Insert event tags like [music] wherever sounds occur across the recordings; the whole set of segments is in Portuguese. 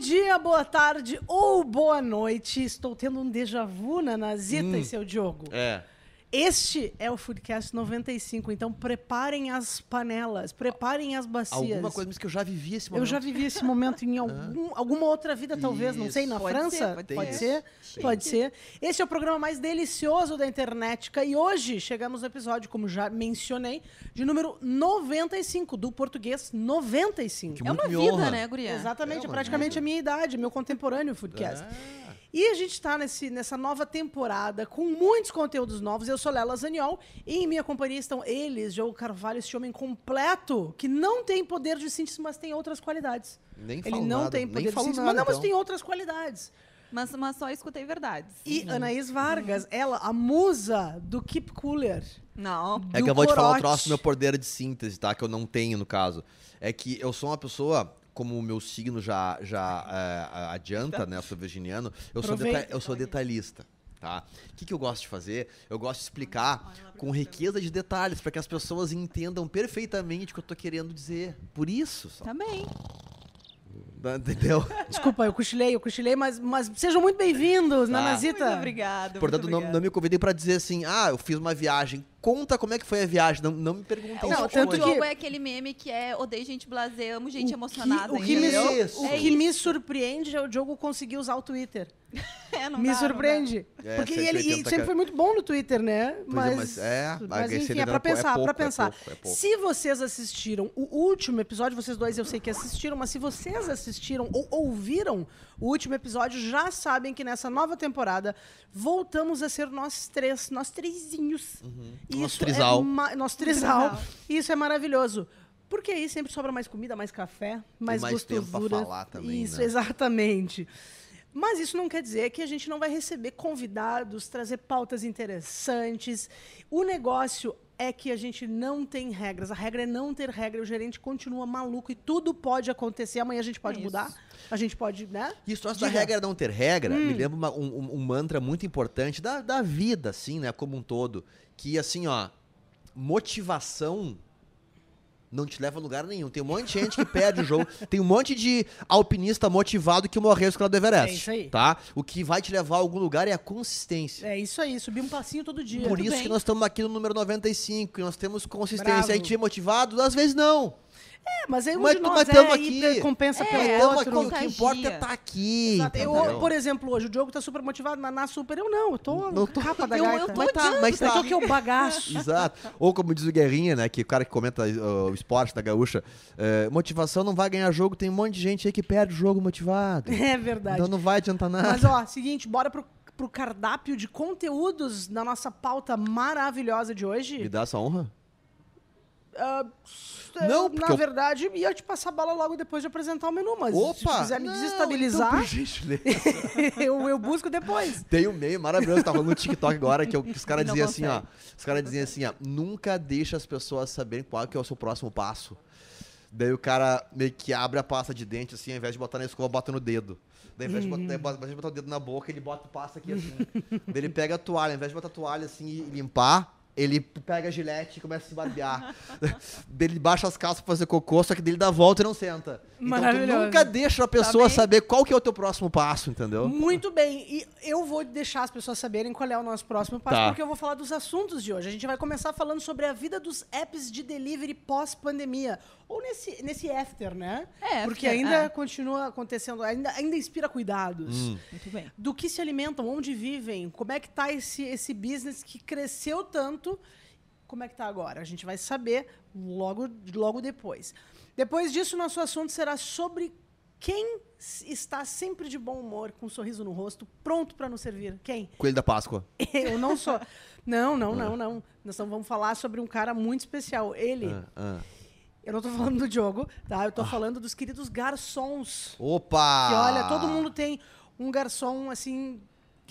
dia, boa tarde ou boa noite. Estou tendo um déjà vu na Nazita Hum. e seu Diogo. É. Este é o Foodcast 95, então preparem as panelas, preparem as bacias. Alguma coisa mas que eu já vivi esse Eu momento. já vivi esse momento em [laughs] algum, alguma outra vida, talvez, não sei, na Isso. Pode França? ser, pode pode ser. ser, pode ser. Esse é o programa mais delicioso da internet. E hoje chegamos no episódio, como já mencionei, de número 95, do português 95. Que É uma vida, honra. né, guria? Exatamente, É é praticamente vida. a minha idade, meu contemporâneo Foodcast. Ah. E a gente está nessa nova temporada com muitos conteúdos novos. Eu sou Lela Zaniol e em minha companhia estão eles, João Carvalho, esse homem completo, que não tem poder de síntese, mas tem outras qualidades. Nem Ele não nada, tem nem poder de síntese, nada, mas não, mas então. tem outras qualidades. Mas, mas só escutei verdades. E Anaís Vargas, ela, a musa do Keep Cooler. Não. É que eu vou te falar um corote. troço do meu poder de síntese, tá? Que eu não tenho, no caso. É que eu sou uma pessoa, como o meu signo já, já é, adianta, né? Eu sou virginiano, eu sou, eu sou detalhista. Tá? O que, que eu gosto de fazer? Eu gosto de explicar com riqueza de detalhes, para que as pessoas entendam perfeitamente o que eu tô querendo dizer. Por isso, só. Bem. Entendeu? [laughs] Desculpa, eu cochilei, eu cochilei, mas, mas sejam muito bem-vindos, Tá. Nanazita. Muito obrigada. Portanto, muito não, não me convidei para dizer assim, ah, eu fiz uma viagem. Conta como é que foi a viagem. Não, não me perguntem Não, isso o tanto hoje. que- jogo é aquele meme que é odeio gente blasé, amo gente emocionada. o que, me, o É que me surpreende é o Diogo conseguir usar o Twitter. É, não me dá, surpreende. É, porque ele e tenta sempre foi muito bom no Twitter, né? É, Mas, mas é, mas enfim, é pra é pouco, pensar, é pra pouco, é pensar. pouco, é pouco. Se vocês assistiram o último episódio, vocês dois eu sei que assistiram, mas se vocês assistiram ou ouviram o último episódio, já sabem que nessa nova temporada voltamos a ser nós três, nós trêsinhos. Nosso Isso trisal. É nosso trisal. Isso é maravilhoso. Porque aí sempre sobra mais comida, mais café, mais, mais tempo pra gostosura. falar também, Isso, né? exatamente. Mas isso não quer dizer que a gente não vai receber convidados, trazer pautas interessantes. O negócio é que a gente não tem regras. A regra é não ter regra. O gerente continua maluco e tudo pode acontecer. Amanhã a gente pode É mudar. A gente pode, né? Isso, Diga. Hum. regra não ter regra, me lembra uma- um, um- um mantra muito importante da, da vida, assim, né, como um todo. Que, assim, ó, motivação não te leva a lugar nenhum. Tem um monte de gente que perde o jogo. Tem um monte de alpinista motivado que morreu escalando do Everest. É isso aí. Tá? O que vai te levar a algum lugar é a consistência. É isso aí. Subir um passinho todo dia. Por Tudo isso bem. que nós estamos aqui no número 95, que nós temos consistência. Bravo. A gente é motivado? Às vezes não. É, mas aí um Mas de nós mas é aqui. compensa É, pelo Mas outro. aqui, o que importa é estar aqui. Exato. Eu, por exemplo, hoje o Diogo tá super motivado, Naná super. Eu não, eu tô Não tô- capa da Eu- eu gaita. tô Mas tá, mas Eu tá. tô aqui o bagaço. [laughs] Exato. Ou como diz o Guerrinha, né? Que o cara que comenta uh, o esporte da gaúcha. é, motivação não vai ganhar jogo, tem um monte de gente aí que perde o jogo motivado. [laughs] É verdade. Então não vai adiantar nada. Mas ó, seguinte, bora pro, pro cardápio de conteúdos da nossa pauta maravilhosa de Me hoje. dá essa honra? Ah, Não, na eu- verdade, ia te passar a bola logo depois de apresentar o menu, mas se Opa! quiser me Não, desestabilizar, Então, [laughs] eu, eu busco depois. Tem um meio maravilhoso, tá rolando no TikTok agora, que, eu- que os caras [laughs] diziam assim, ó. Os caras diziam assim, ó, nunca deixa as pessoas saberem qual que é o seu próximo passo. Daí o cara meio que abre a pasta de dente, assim, ao invés de botar na escova, bota no dedo. Daí ao invés de botar, daí, ao invés de botar o dedo na boca, ele bota pasta aqui assim. [laughs] Daí ele pega a toalha, ao invés de botar a toalha assim e limpar, ele pega a gilete e começa a se barbear. [laughs] Ele baixa as calças pra fazer cocô, só que dele dá a volta e não senta. Então tu nunca deixa a pessoa bem? saber qual que é o teu próximo passo, entendeu? Muito bem, e eu vou deixar as pessoas saberem qual é o nosso próximo passo, Tá. porque eu vou falar dos assuntos de hoje. A gente vai começar falando sobre a vida dos apps de delivery pós-pandemia. Ou nesse, nesse after, né? É, Porque after, ainda é. continua acontecendo, ainda, ainda inspira cuidados. Hum. Muito bem. Do que se alimentam, onde vivem, como é que tá esse, esse business que cresceu tanto, como é que tá agora? A gente vai saber logo, logo depois. Depois disso, nosso assunto será sobre quem está sempre de bom humor, com um sorriso no rosto, pronto para nos servir. Quem? Coelho da Páscoa. [laughs] Eu não sou. Não, não, não, não. Nós vamos falar sobre um cara muito especial. Ele. Ah, ah. Eu não tô falando do Diogo, tá? Eu tô falando dos queridos garçons. Opa! Que olha, todo mundo tem um garçom assim.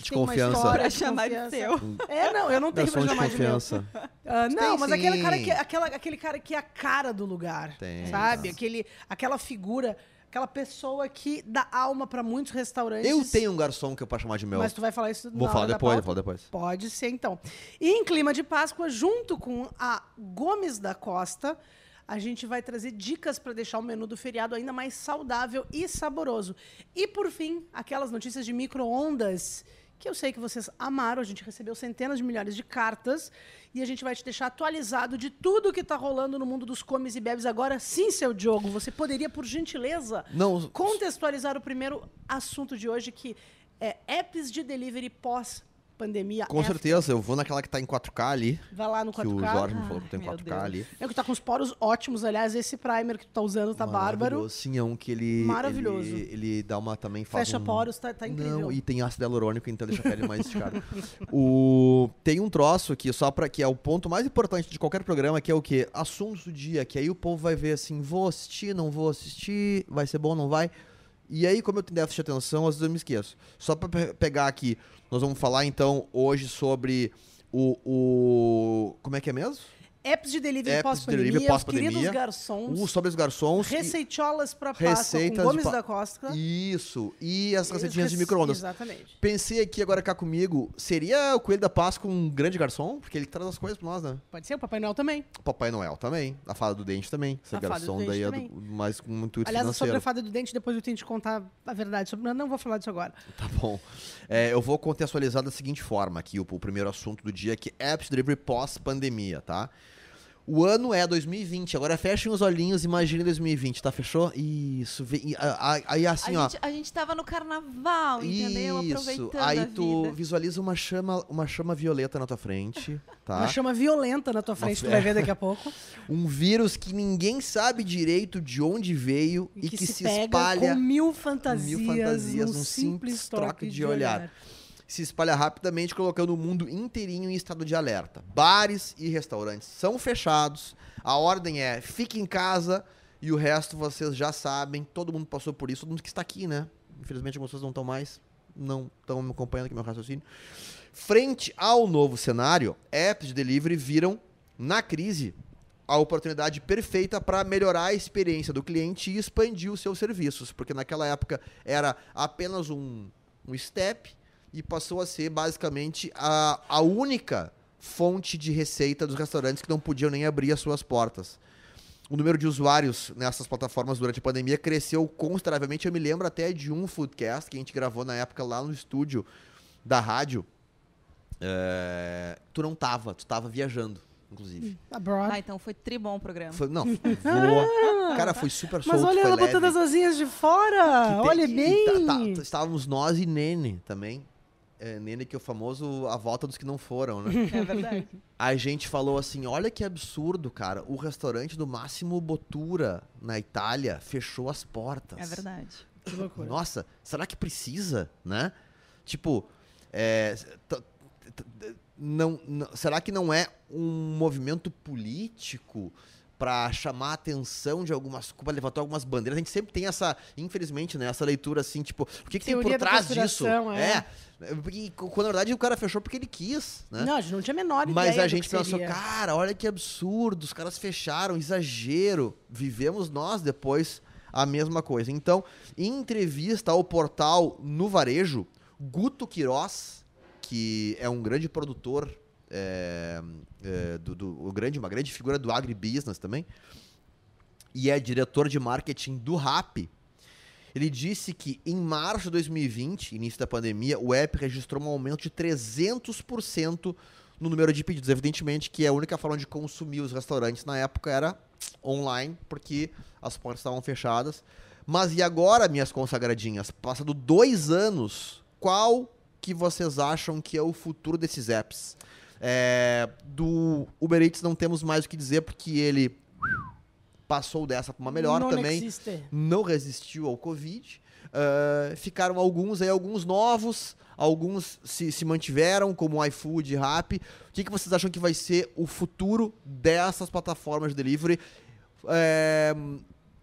Que De tem uma confiança. história Pra de chamar de seu. É, não, eu não tenho Garçom pra chamar de meu. [laughs] Ah, não, Tem mas sim. aquele cara, que, aquela, aquele cara que é a cara do lugar. Tem. Sabe? Aquele, aquela figura, aquela pessoa que dá alma pra muitos restaurantes. Eu tenho um garçom que eu posso chamar de meu. Mas tu vai falar isso Vou falar depois, vou falar depois. Pode ser, então. E em clima de Páscoa, junto com a Gomes da Costa, a gente vai trazer dicas para deixar o menu do feriado ainda mais saudável e saboroso. E por fim, aquelas notícias de micro-ondas que eu sei que vocês amaram. A gente recebeu centenas de milhares de cartas e a gente vai te deixar atualizado de tudo que está rolando no mundo dos comes e bebes. Agora sim, seu Diogo, você poderia, por gentileza, Não, contextualizar o primeiro assunto de hoje, que é apps de delivery pós pandemia. Com after. certeza, eu vou naquela que tá em 4K ali, Vai lá no que 4K. o Jorge me falou que tem meu 4K Deus. ali. É que tá com os poros ótimos, aliás, esse primer que tu tá usando tá bárbaro. Sim, é um que ele. Maravilhoso. Ele, ele dá uma também. Fecha um... poros, tá, tá incrível. Não, e tem ácido hialurônico, então deixa a pele mais esticada. [laughs] o... Tem um troço aqui, só para que é o ponto mais importante de qualquer programa, que é o quê? Assuntos do dia, que aí o povo vai ver assim, vou assistir, não vou assistir, vai ser bom, não vai. E aí, como eu tenho déficit de atenção, às vezes eu me esqueço. Só para pegar aqui, nós vamos falar então hoje sobre o, o... Como é que é mesmo? Apps de delivery de pós-pandemia, os queridos garçons, O sobre os garçons. receitolas para Páscoa com de Gomes pa- da Costa. Isso, e as receitinhas as de rece- micro-ondas. Exatamente. Pensei aqui agora cá comigo, seria o Coelho da Páscoa um grande garçom? Porque ele traz as coisas pra nós, né? Pode ser o Papai Noel também. O Papai Noel também, a Fada do Dente também. Esse A Fada do garçom Dente daí é também. do, mais com muito Aliás, sobre financeiro. a fada do dente, depois eu tenho que contar a verdade sobre. Não, não vou falar disso agora. Tá bom. É, eu vou contextualizar da seguinte forma aqui, o, o primeiro assunto do dia, que é Apps Delivery pós-pandemia, tá? O ano é 2020, agora fechem os olhinhos, imagine 2020, tá? Fechou? Isso, e, aí assim, a, ó. gente, a gente tava no carnaval, entendeu? Isso. Aproveitando Aí tu vida. visualiza uma chama, uma chama violeta na tua frente, [laughs] tá? Uma chama violenta na tua frente, tu fe- vai ver daqui a pouco. [laughs] Um vírus que ninguém sabe direito de onde veio e, que, se, pega espalha, com mil fantasias, mil fantasias num simples simples troque de, de olhar. olhar. Se espalha rapidamente, colocando o mundo inteirinho em estado de alerta. Bares e restaurantes são fechados. A ordem é fique em casa e o resto vocês já sabem. Todo mundo passou por isso, todo mundo que está aqui, né? Infelizmente algumas pessoas não estão mais, não estão me acompanhando aqui meu raciocínio. Frente ao novo cenário, apps de delivery viram na crise a oportunidade perfeita para melhorar a experiência do cliente e expandir os seus serviços, porque naquela época era apenas um, um step e passou a ser basicamente a, a única fonte de receita dos restaurantes que não podiam nem abrir as suas portas. O número de usuários nessas plataformas durante a pandemia cresceu consideravelmente. Eu me lembro até de um foodcast que a gente gravou na época lá no estúdio da rádio. É, tu não tava, tu tava viajando, inclusive. Abroad. Ah, então foi tribom o programa. Foi, não, voa. [laughs] Cara, foi super solto, Mas olha foi ela leve. botando as asinhas de fora. Olha bem. tá- tá- estávamos nós e Nene também. É, Nene que é o famoso a volta dos que não foram, né? [laughs] É verdade. A gente falou assim, olha que absurdo, cara. O restaurante do Máximo Bottura, na Itália, fechou as portas. É verdade. Que loucura. Nossa, será que precisa, né? Tipo, é, não, não- será que não é um movimento político para chamar a atenção de algumas, para levantar algumas bandeiras? A gente sempre tem essa, infelizmente, né, essa leitura assim, tipo, o que, que tem por trás disso? é. é, porque quando na verdade o cara fechou porque ele quis, né? Não, a gente não tinha a menor ideia Mas a gente que pensou, seria. cara, olha que absurdo, os caras fecharam, exagero. Vivemos nós depois a mesma coisa. Então, em entrevista ao portal No Varejo, Guto Queiroz, que é um grande produtor, é, é, do, do- o grande, uma grande figura do agribusiness também, e é diretor de marketing do Rap, ele disse que em março de 2020, início da pandemia, o app registrou um aumento de 300% no número de pedidos. Evidentemente que a única forma de consumir os restaurantes na época era online, porque as portas estavam fechadas. Mas e agora, minhas consagradinhas? Passado dois anos, qual que vocês acham que é o futuro desses apps? É, do Uber Eats não temos mais o que dizer, porque ele passou dessa para uma melhor Non também existe. não resistiu ao Covid. Ah, ficaram alguns aí, alguns novos, alguns se, se mantiveram, como o iFood, Rappi. O que, que vocês acham que vai ser o futuro dessas plataformas de delivery? É,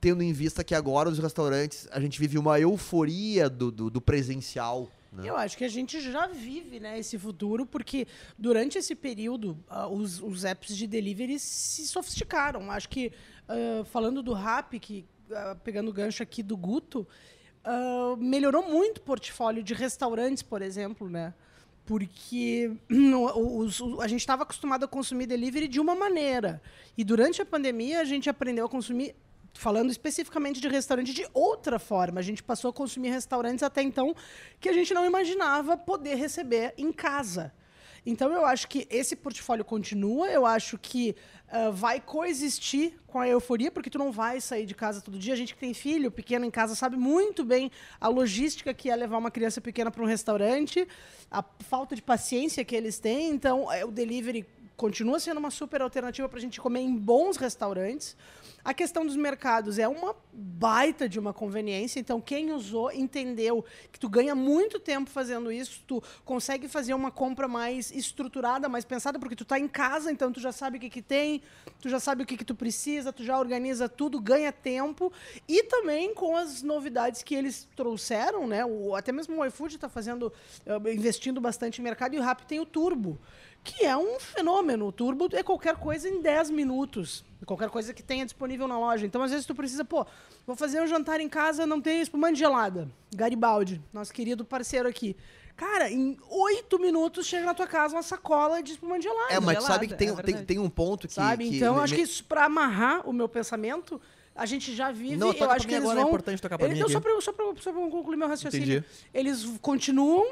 tendo em vista que agora os restaurantes, a gente vive uma euforia do, do, do presencial. Né? Eu acho que a gente já vive né, esse futuro, porque durante esse período ah, os, os apps de delivery se sofisticaram. Acho que, ah, falando do Rap, que, ah, pegando o gancho aqui do Guto, melhorou muito o portfólio de restaurantes, por exemplo, né? Porque [clears throat] a gente estava acostumado a consumir delivery de uma maneira. E durante a pandemia, a gente aprendeu a consumir, falando especificamente de restaurante, de outra forma. A gente passou a consumir restaurantes até então que a gente não imaginava poder receber em casa. Então, eu acho que esse portfólio continua, eu acho que ah, vai coexistir com a euforia, porque tu não vai sair de casa todo dia. A gente que tem filho pequeno em casa sabe muito bem a logística que é levar uma criança pequena para um restaurante, a falta de paciência que eles têm. Então, é, o delivery continua sendo uma super alternativa para a gente comer em bons restaurantes. A questão dos mercados é uma baita de uma conveniência. Então, quem usou entendeu que tu ganha muito tempo fazendo isso, tu consegue fazer uma compra mais estruturada, mais pensada, porque tu está em casa, então tu já sabe o que, que tem, tu já sabe o que, que tu precisa, tu já organiza tudo, ganha tempo. E também com as novidades que eles trouxeram, né? O, até mesmo o iFood está fazendo, eh, investindo bastante em mercado, e o Rappi tem o Turbo que é um fenômeno. O turbo é qualquer coisa em 10 minutos. Qualquer coisa que tenha disponível na loja. Então, às vezes, tu precisa, pô, vou fazer um jantar em casa, não tem espumante gelada. Garibaldi, nosso querido parceiro aqui. Cara, em oito minutos chega na tua casa uma sacola de espumante gelada. É, mas tu gelada, sabe que tem, é tem, tem um ponto que. Sabe? que então, me- acho que isso, pra amarrar o meu pensamento, a gente já vive. Não, eu acho que eles agora, é vão. importante tocar pra Eles- mim não, aqui. só pra, eu- só, pra, só pra concluir meu raciocínio. Entendi. Eles continuam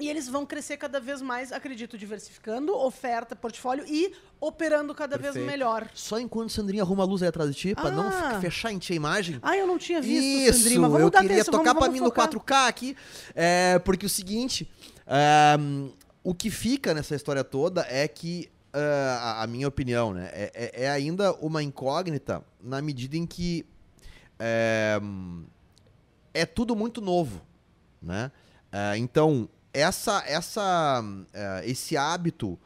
e eles vão crescer cada vez mais, acredito, diversificando oferta, portfólio e operando cada vez Perfeito. melhor. Só enquanto Sandrinha arruma a luz aí atrás de ti, pra não Ah. fechar em ti a imagem. Ah, eu não tinha visto, Isso, Sandrinha, mas vamos eu dar queria atenção, tocar vamos, pra vamos mim no focar. 4K aqui, é, porque o seguinte, é, o que fica nessa história toda é que, é, a, a minha opinião, né, é, é- é ainda uma incógnita na medida em que é, é tudo muito novo, né? É, então, essa, essa, é, esse hábito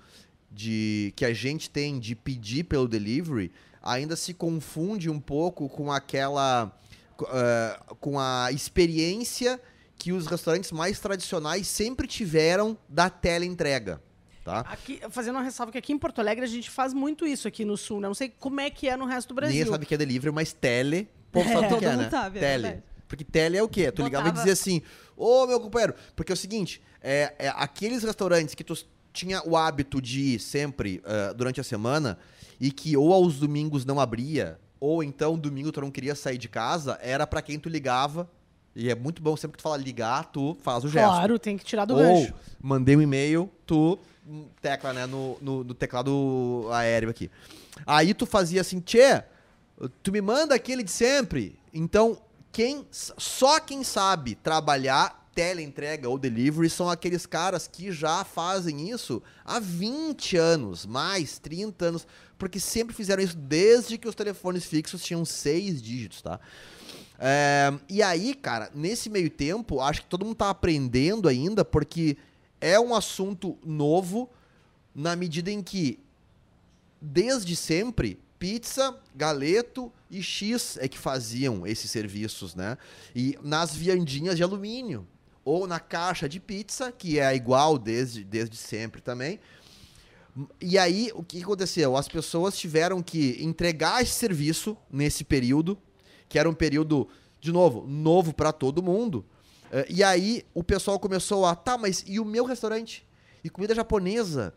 de que a gente tem de pedir pelo delivery ainda se confunde um pouco com aquela eh, com a experiência que os restaurantes mais tradicionais sempre tiveram da teleentrega, tá? Aqui, fazendo uma ressalva que aqui em Porto Alegre a gente faz muito isso aqui no Sul, né? Não sei como é que é no resto do Brasil. Ninguém sabe que é delivery, mas tele, o povo sabe o que Todo é, mundo né? sabe, é tele. verdade. Porque tele é o quê? Tu ligava e dizia assim, ô meu companheiro, porque é o seguinte, é, é aqueles restaurantes que tu tinha o hábito de ir sempre eh, durante a semana e que ou aos domingos não abria, ou então domingo tu não queria sair de casa, era pra quem tu ligava. E é muito bom sempre que tu fala ligar, tu faz o gesto. Claro, tem que tirar do Ou gancho. mandei um e-mail, tu hum, tecla, né, no, no, no teclado aéreo aqui. Aí tu fazia assim, tchê, tu me manda aquele de sempre. Então, quem só quem sabe trabalhar teleentrega ou delivery são aqueles caras que já fazem isso há 20 anos, mais 30 anos, porque sempre fizeram isso desde que os telefones fixos tinham seis dígitos, tá? É, e aí, cara, nesse meio tempo, acho que todo mundo tá aprendendo ainda, porque é um assunto novo, na medida em que, desde sempre, pizza, galeto e X é que faziam esses serviços, né? E nas viandinhas de alumínio, ou na caixa de pizza, que é igual desde, desde sempre também. E aí, o que aconteceu? As pessoas tiveram que entregar esse serviço nesse período, que era um período, de novo, novo para todo mundo. Eh, E aí o pessoal começou a, tá, mas e o meu restaurante? E comida japonesa?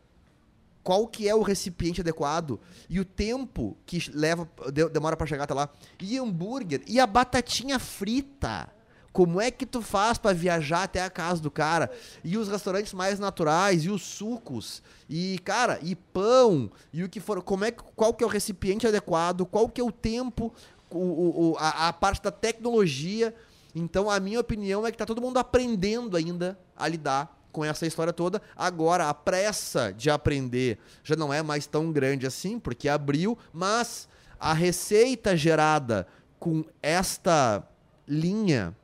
Qual que é o recipiente adequado? E o tempo que leva, de- demora para chegar até lá? E hambúrguer? E a batatinha frita? Como é que tu faz para viajar até a casa do cara? E os restaurantes mais naturais, e os sucos, e cara, e pão, e o que for, como é qual que é o recipiente adequado? Qual que é o tempo, o- o- a, a parte da tecnologia? Então, a minha opinião é que tá todo mundo aprendendo ainda a lidar com essa história toda. Agora, a pressa de aprender já não é mais tão grande assim, porque abriu, mas a receita gerada com esta linha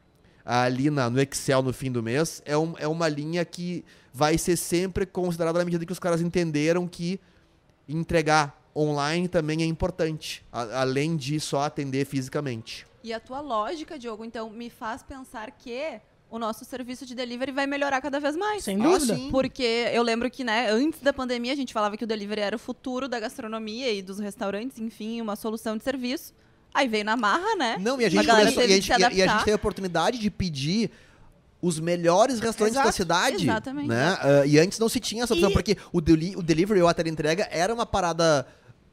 ali na- no Excel no fim do mês é, um- é uma linha que vai ser sempre considerada na medida que os caras entenderam que entregar online também é importante, a- além de só atender fisicamente. E a tua lógica, Diogo, então, me faz pensar que o nosso serviço de delivery vai melhorar cada vez mais. Sem Ah, dúvida. sim. Porque eu lembro que, né, antes da pandemia, a gente falava que o delivery era o futuro da gastronomia e dos restaurantes, enfim, uma solução de serviço. Aí veio na marra, né? Não, e a gente, galera começou, e, teve a gente, e a- a gente teve a oportunidade de pedir os melhores restaurantes Exato, da cidade. exatamente. Né? Ah, e antes não se tinha essa opção, E- porque o, deli o delivery ou a entrega era uma parada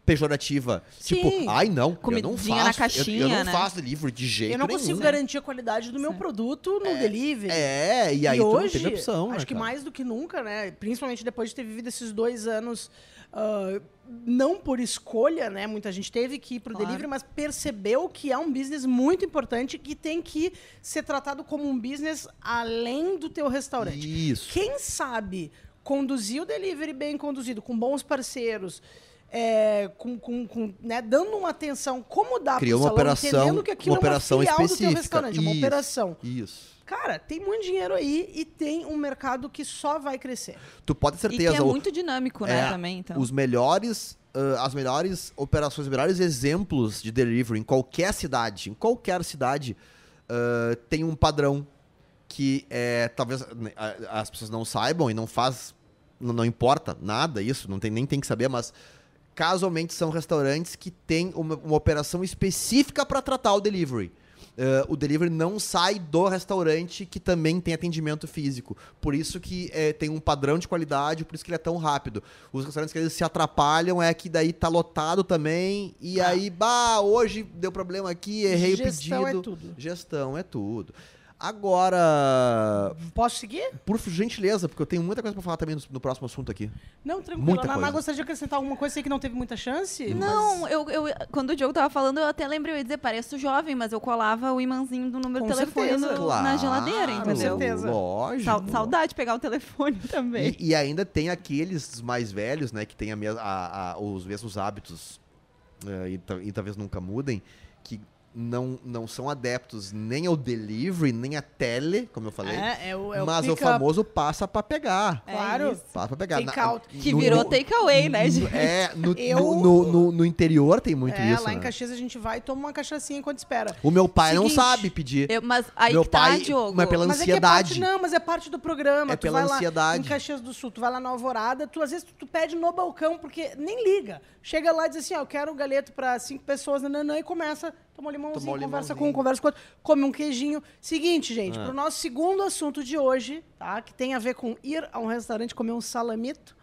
pejorativa. Sim. Tipo, ai não, eu não Comidinha na faço. eu- eu, caixinha, não né? faço delivery de jeito Eu não nenhum. consigo garantir a qualidade do meu produto no delivery. É, e aí tu hoje, opção, acho né, que cara? mais do que nunca, né? Principalmente depois de ter vivido esses dois anos, ah, não por escolha, né? Muita gente teve que ir pro Claro. delivery, mas percebeu que é um business muito importante que tem que ser tratado como um business além do teu restaurante. Isso. Quem sabe conduzir o delivery bem conduzido, com bons parceiros, é, com, com- com, né, dando uma atenção como dá Criou pro uma salão, operação, entendendo que aquilo uma operação é uma filial do teu específica. restaurante, é uma Isso. operação. Isso. Cara, tem muito dinheiro aí e tem um mercado que só vai crescer. Tu pode ter E que certeza. é muito dinâmico, né, É, também, então. Os melhores, ah, as melhores operações, os melhores exemplos de delivery em qualquer cidade, em qualquer cidade, ah, tem um padrão que é, talvez né, as pessoas não saibam e não faz, não, não importa nada isso, não tem, nem tem que saber, mas casualmente são restaurantes que têm uma, uma operação específica para tratar o delivery. Ah, o delivery não sai do restaurante que também tem atendimento físico. Por isso que eh, tem um padrão de qualidade, por isso que ele é tão rápido. Os restaurantes que eles se atrapalham é que daí tá lotado também, e aí, bah, hoje deu problema aqui, errei Gestão o é pedido. tudo. Gestão é tudo. Agora, Posso seguir? por gentileza, porque eu tenho muita coisa pra falar também no, no próximo assunto aqui. Não, tranquilo. Muita A Naná coisa. gostaria de acrescentar alguma coisa sei que não teve muita chance? Não, eu, eu- quando o Diogo tava falando, eu até lembrei, eu ia dizer, pareço jovem, mas eu colava o imãzinho do número Com de telefone no- na geladeira, Com entendeu? certeza. Lógico. Sau- saudade de pegar o telefone [laughs] também. E, e ainda tem aqueles mais velhos, né, que têm a a- a- os mesmos hábitos eh, e, e talvez nunca mudem, que não, não são adeptos nem ao delivery, nem a tele, como eu falei, É, é o, é o mas o famoso passa pra pegar. É Claro. isso. Passa pra pegar. Take out. Que no- virou takeaway, né, gente? É, no, [laughs] Eu- no, no- no- no interior tem muito é, isso. lá em né? Caxias a gente vai e toma uma cachaçinha enquanto espera. O meu pai não Seguinte, sabe pedir. Eu- mas aí Meu que tá, pai- Diogo. mas pela Mas é é ansiedade. parte, não, mas é parte do programa. É tu pela vai lá ansiedade. em Caxias do Sul, tu vai lá na Alvorada, tu às vezes tu, tu pede no balcão, porque nem liga. Chega lá e diz assim, ó, eu quero um galeto pra cinco pessoas, nananã, e começa, toma um limãozinho, conversa com limãozinho. um, conversa com outro, come um queijinho. Seguinte, gente, Ah. pro nosso segundo assunto de hoje, tá, que tem a ver com ir a um restaurante comer um salamito,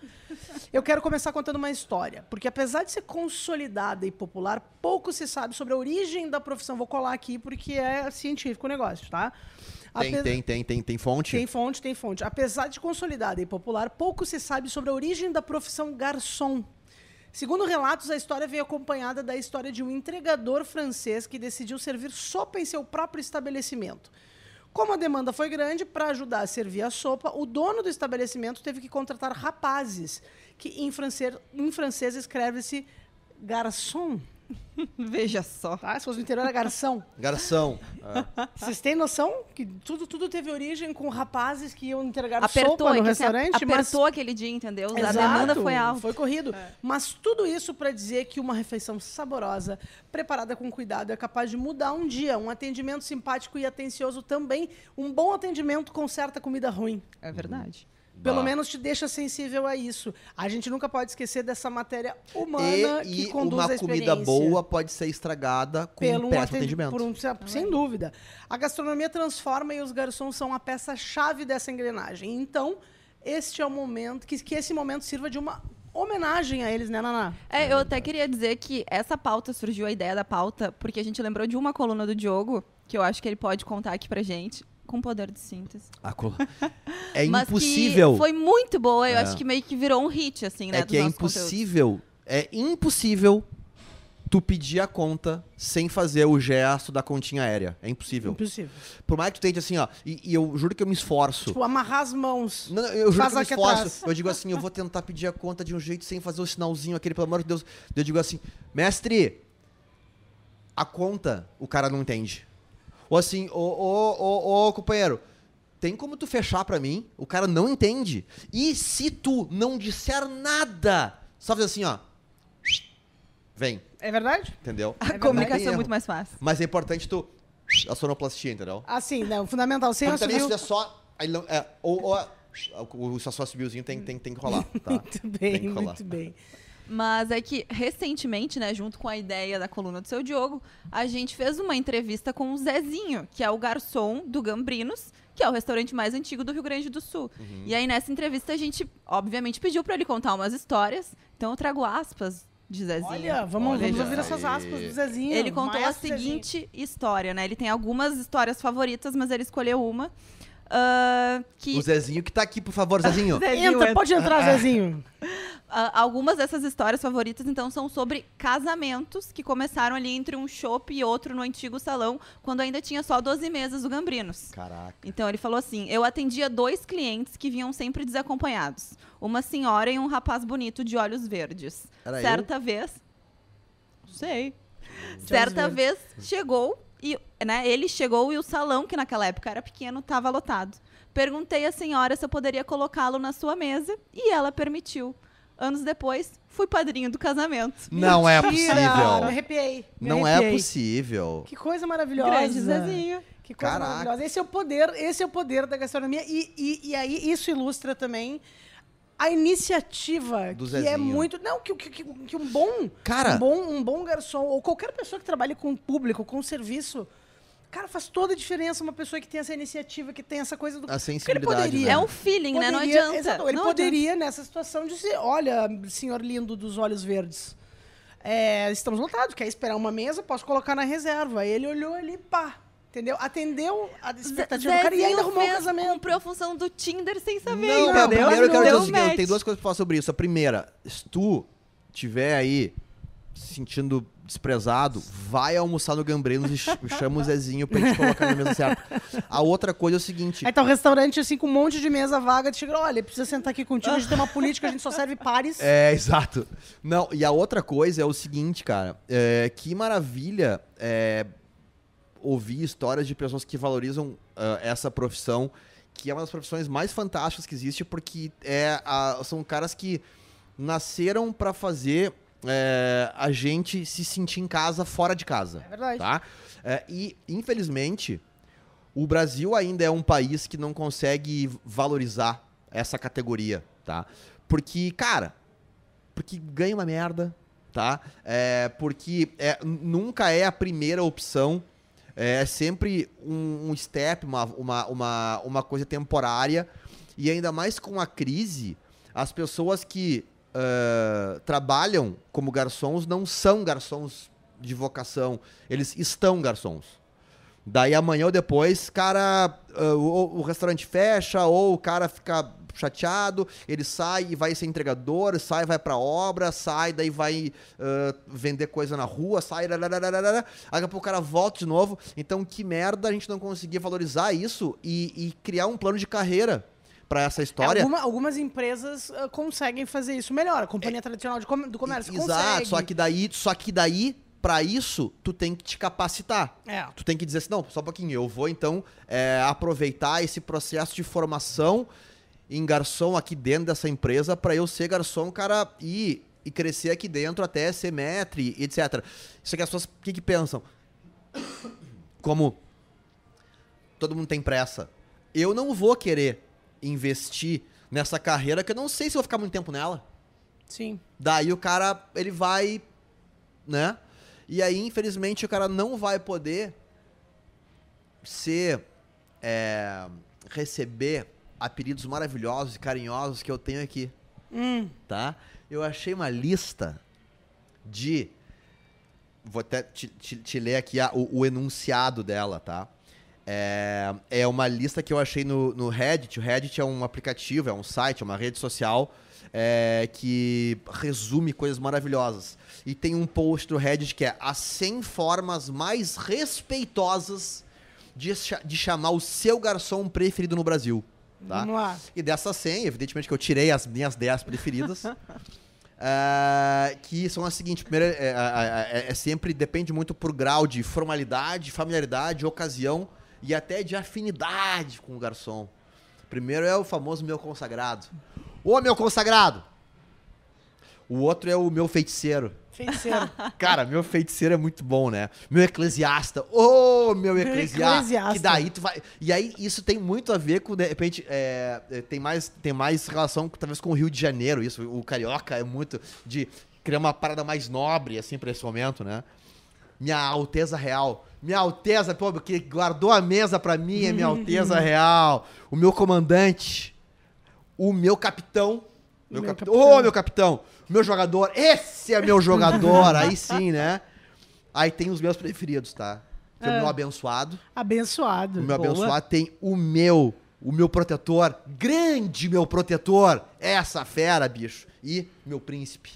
eu quero começar contando uma história, porque apesar de ser consolidada e popular, pouco se sabe sobre a origem da profissão. Vou colar aqui porque é científico o negócio, tá? Tem, tem, tem, tem, tem fonte. tem fonte, tem fonte. Apesar de consolidada e popular, pouco se sabe sobre a origem da profissão garçom. Segundo relatos, a história veio acompanhada da história de um entregador francês que decidiu servir sopa em seu próprio estabelecimento. Como a demanda foi grande, para ajudar a servir a sopa, o dono do estabelecimento teve que contratar rapazes, que em francês, em francês escreve-se garçom. [laughs] Veja só. Tá? Se fosse no interior, era garçom. [laughs] Garção. É. Vocês têm noção que tudo, tudo teve origem com rapazes que iam entregar Apertou, sopa é no assim, restaurante, mas apertou aquele dia, entendeu? A Exato, demanda foi alta. Foi corrido. Mas tudo isso para dizer que uma refeição saborosa, preparada com cuidado, é capaz de mudar um dia. Um atendimento simpático e atencioso também. Um bom atendimento conserta comida ruim. É verdade. Pelo Bah. menos te deixa sensível a isso. A gente nunca pode esquecer dessa matéria humana E, que e conduz uma a experiência. comida boa pode ser estragada com pelo um um péssimo atendi- atendimento. por um- sem dúvida. A gastronomia transforma e os garçons são a peça-chave dessa engrenagem. Então, este é o momento, que, que esse momento sirva de uma homenagem a eles, né, Naná? É, eu até queria dizer que essa pauta surgiu a ideia da pauta porque a gente lembrou de uma coluna do Diogo, que eu acho que ele pode contar aqui pra gente, com poder de síntese. A co- [laughs] É Mas impossível. Que foi muito boa, eu É. acho que meio que virou um hit, assim, né? é que é nossos conteúdos. impossível. É impossível tu pedir a conta sem fazer o gesto da continha aérea. É impossível. Impossível. Por mais que tu tente assim, ó. E, e eu juro que eu me esforço. Tipo, amarrar as mãos. Não, eu juro Faz que eu me esforço. atrás. Eu digo assim, eu vou tentar pedir a conta de um jeito sem fazer o sinalzinho aquele, pelo amor de Deus. Eu digo assim, mestre, a conta o cara não entende. Ou assim, ô, ô, ô, ô, companheiro, tem como tu fechar pra mim? O cara não entende. E se tu não disser nada, só fazer assim, ó. Vem, É verdade? entendeu? A tem comunicação é muito mais fácil. Mas é importante tu. A sonoplastia, entendeu? Assim, não, fundamental. Sem Porque também se fizer só. Aí não, é, ou, ou o, o só subilzinho tem, tem, tem que rolar. Tá? [laughs] Muito Tem bem, que rolar. muito bem. Mas é que, recentemente, né, junto com a ideia da coluna do seu Diogo, a gente fez uma entrevista com o Zezinho, que é o garçom do Gambrinos, que é o restaurante mais antigo do Rio Grande do Sul. E aí, nessa entrevista, a gente, obviamente, pediu para ele contar umas histórias. Então, eu trago aspas de Zezinho. Olha, vamos, Olha vamos ouvir essas aspas do Zezinho. Ele contou a Maestro Zezinho. seguinte história, né? Ele tem algumas histórias favoritas, mas ele escolheu uma. Ah, que O Zezinho que tá aqui, por favor, Zezinho. [laughs] Zezinho, Entra, pode entrar, Zezinho. Ah, algumas dessas histórias favoritas, então, são sobre casamentos que começaram ali entre um chopp e outro no antigo salão, quando ainda tinha só 12 mesas do Gambrinos. Caraca. Então ele falou assim: eu atendia dois clientes que vinham sempre desacompanhados. Uma senhora e um rapaz bonito de olhos verdes. Era Certa vez. Não sei. Certa vez chegou e, né, ele chegou e o salão, que naquela época era pequeno, estava lotado. Perguntei à senhora se eu poderia colocá-lo na sua mesa e ela permitiu. Anos depois, fui padrinho do casamento. Não é Mentira, Me possível. arrepiei. me Não é arrepiei. possível. Que coisa maravilhosa. Grande Zezinho. Que coisa Caraca. maravilhosa. Esse é o poder, esse é o poder da gastronomia. E, e, e aí isso ilustra também a iniciativa Do que é muito. Não, que, que, que um bom. Cara- Um bom, um bom garçom, ou qualquer pessoa que trabalhe com o público, com o serviço. Cara, faz toda a diferença uma pessoa que tem essa iniciativa, que tem essa coisa do. A Porque sensibilidade. poderia- né? É um feeling, né? Não Poderia- adianta. exato, ele Não poderia, nessa situação, dizer: olha, senhor lindo dos olhos verdes. é, estamos lotados, quer esperar uma mesa, posso colocar na reserva. Ele olhou ali, pá. Entendeu? Atendeu a expectativa do cara e ainda arrumou o fez- casamento. Cumpriu a função do Tinder sem saber. Não, entendeu? primeiro eu quero dizer o seguinte, tem duas coisas pra falar sobre isso. A primeira, se tu tiver aí se sentindo desprezado, vai almoçar no Gambrenos e ch- [laughs] chama o Zezinho pra gente colocar na mesa certa. A outra coisa é o seguinte, Aí tá o restaurante, assim, com um monte de mesa vaga. Tu chega, olha, precisa sentar aqui contigo, a gente tem uma política, a gente só serve pares. É, exato. Não, e a outra coisa é o seguinte, cara. é, que maravilha é, ouvir histórias de pessoas que valorizam ah, essa profissão, que é uma das profissões mais fantásticas que existe, porque é a- são caras que nasceram pra fazer é, a gente se sentir em casa fora de casa. É verdade. Tá? É, e, infelizmente, o Brasil ainda é um país que não consegue valorizar essa categoria, tá? Porque, cara, porque ganha uma merda, tá? É, porque é, nunca é a primeira opção, é sempre um, um step, uma, uma, uma, uma coisa temporária, e ainda mais com a crise, as pessoas que ah, trabalham como garçons não são garçons de vocação, eles estão garçons. Daí amanhã ou depois, cara, ah, ou o restaurante fecha, ou o cara fica chateado, ele sai e vai ser entregador, sai e vai pra obra, sai, daí vai ah, vender coisa na rua, sai, daqui a pouco o cara volta de novo. Então, que merda a gente não conseguir valorizar isso e, e criar um plano de carreira pra essa história. É, Alguma- algumas empresas ah, conseguem fazer isso melhor. A companhia tradicional de com- do comércio Exato, consegue. só que daí, só que daí, pra isso, tu tem que te capacitar. É. Tu tem que dizer assim, não, só um pouquinho, eu vou então é, aproveitar esse processo de formação em garçom aqui dentro dessa empresa pra eu ser garçom, cara, e, e crescer aqui dentro até ser maître, etc. Isso aqui as pessoas, o que que pensam? Como todo mundo tem pressa. Eu não vou querer investir nessa carreira que eu não sei se vou ficar muito tempo nela. Sim. Daí o cara, ele vai, né? E aí, infelizmente, o cara não vai poder ser, é, receber apelidos maravilhosos e carinhosos que eu tenho aqui, Hum. tá? Eu achei uma lista de, vou até te, te- te ler aqui a- o, o enunciado dela, tá? É, é uma lista que eu achei no, no Reddit. O Reddit é um aplicativo, é um site, é uma rede social é, que resume coisas maravilhosas. E tem um post do Reddit que é as 100 formas mais respeitosas de, de chamar o seu garçom preferido no Brasil. Tá? Vamos lá. E dessas 100, evidentemente que eu tirei as minhas 10 preferidas. é, [laughs] que são as seguintes. Primeiro, é, é- é- é sempre, depende muito por grau de formalidade, familiaridade, ocasião e até de afinidade com o garçom. Primeiro é o famoso meu consagrado. Ô, meu consagrado! O outro é o meu feiticeiro. Feiticeiro. [laughs] Cara, meu feiticeiro é muito bom, né? Meu eclesiasta. Ô, meu eclesiasta. eclesiasta. Que daí tu vai. E aí, isso tem muito a ver com, de repente, é, é, tem, mais, tem mais relação, talvez, com o Rio de Janeiro, isso. O carioca é muito de. criar uma parada mais nobre, assim, pra esse momento, né? Minha Alteza Real. Minha Alteza, pô, que guardou a mesa pra mim é Minha Alteza [laughs] Real. O meu comandante. O meu capitão. Meu, Meu capitão. capitão. Ô, meu capitão. Meu jogador. Esse é meu jogador. Aí sim, né? Aí tem os meus preferidos, tá? Tem É. o meu abençoado. Abençoado. O meu Boa. abençoado tem o meu, o meu protetor, grande meu protetor, essa fera, bicho. E meu príncipe.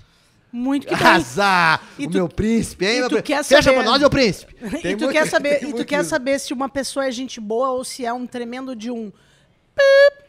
Muito que. Arrasar! E o tu- meu príncipe, hein? e meu quer Fecha saber- pra nós, meu príncipe. [laughs] E Tem tu, [laughs] muito- quer saber, e tu quer saber se uma pessoa é gente boa ou se é um tremendo de um. pip.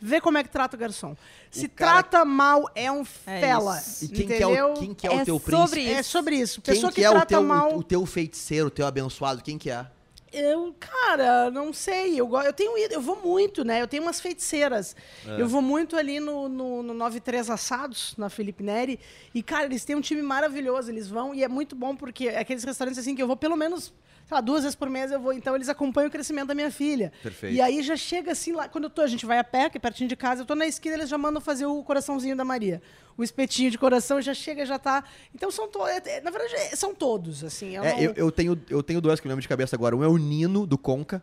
Vê como é que trata o garçom. Se cara- trata mal, é um É fela. isso. E quem que, é entendeu? o, quem que é, o É teu sobre príncipe? É sobre isso. Quem Pessoa que, que, é o teu, mal. o, o teu feiticeiro, o teu abençoado? Quem que é? Eu, cara, não sei. Eu, eu tenho ido, eu vou muito, né? Eu tenho umas feiticeiras. É. Eu vou muito ali no, no, no 93 Assados, na Felipe Neri. E, cara, eles têm um time maravilhoso. Eles vão, e é muito bom porque é aqueles restaurantes assim que eu vou pelo menos, lá, duas vezes por mês eu vou. Então eles acompanham o crescimento da minha filha. Perfeito. E aí já chega assim lá, quando eu tô, a gente vai a pé, que é pertinho de casa, eu tô na esquina, eles já mandam fazer o coraçãozinho da Maria. O espetinho de coração já chega, já tá. Então são todos. Na verdade, é- são todos, assim. Eu É, não- eu, eu tenho, eu tenho dois que eu lembro de cabeça agora. Um é o Nino, do Conca.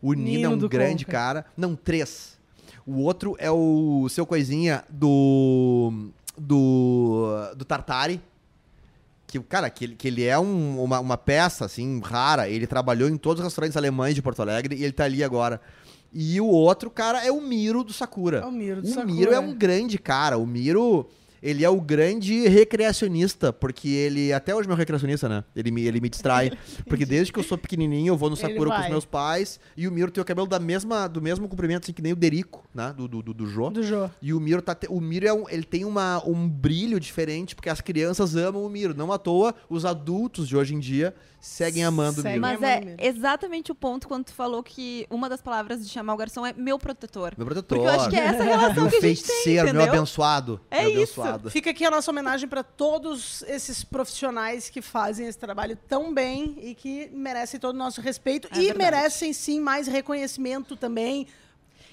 O Nino, Nino é um grande Conca. cara. Não, três. O outro é o seu coisinha do. Do. Do Tartari. Que, cara, que ele, que ele é um- uma, uma peça, assim, rara. Ele trabalhou em todos os restaurantes alemães de Porto Alegre e ele tá ali agora. E o outro, cara, é o Miro do Sakura. É o Miro do o Sakura. Miro é um grande cara. O Miro, ele é o grande recreacionista, porque ele, até hoje é meu recreacionista, né? Ele me, ele me distrai. [laughs] porque desde que eu sou pequenininho, eu vou no Sakura com os meus pais. E o Miro tem o cabelo da mesma, do mesmo comprimento, assim, que nem o Derico, né? Do, do, do, do Jô. Do Jô. E o Miro, tá te- o Miro é um, ele tem uma, um brilho diferente, porque as crianças amam o Miro. Não à toa, os adultos de hoje em dia seguem amando Miro. Mas é mesmo. exatamente o ponto quando tu falou que uma das palavras de chamar o garçom é meu protetor. Meu protetor. Porque eu acho que é essa relação meu que a gente tem, feiticeiro, meu entendeu? abençoado. É meu isso. abençoado. Fica aqui a nossa homenagem para todos esses profissionais que fazem esse trabalho tão bem e que merecem todo o nosso respeito É e verdade. merecem sim mais reconhecimento também.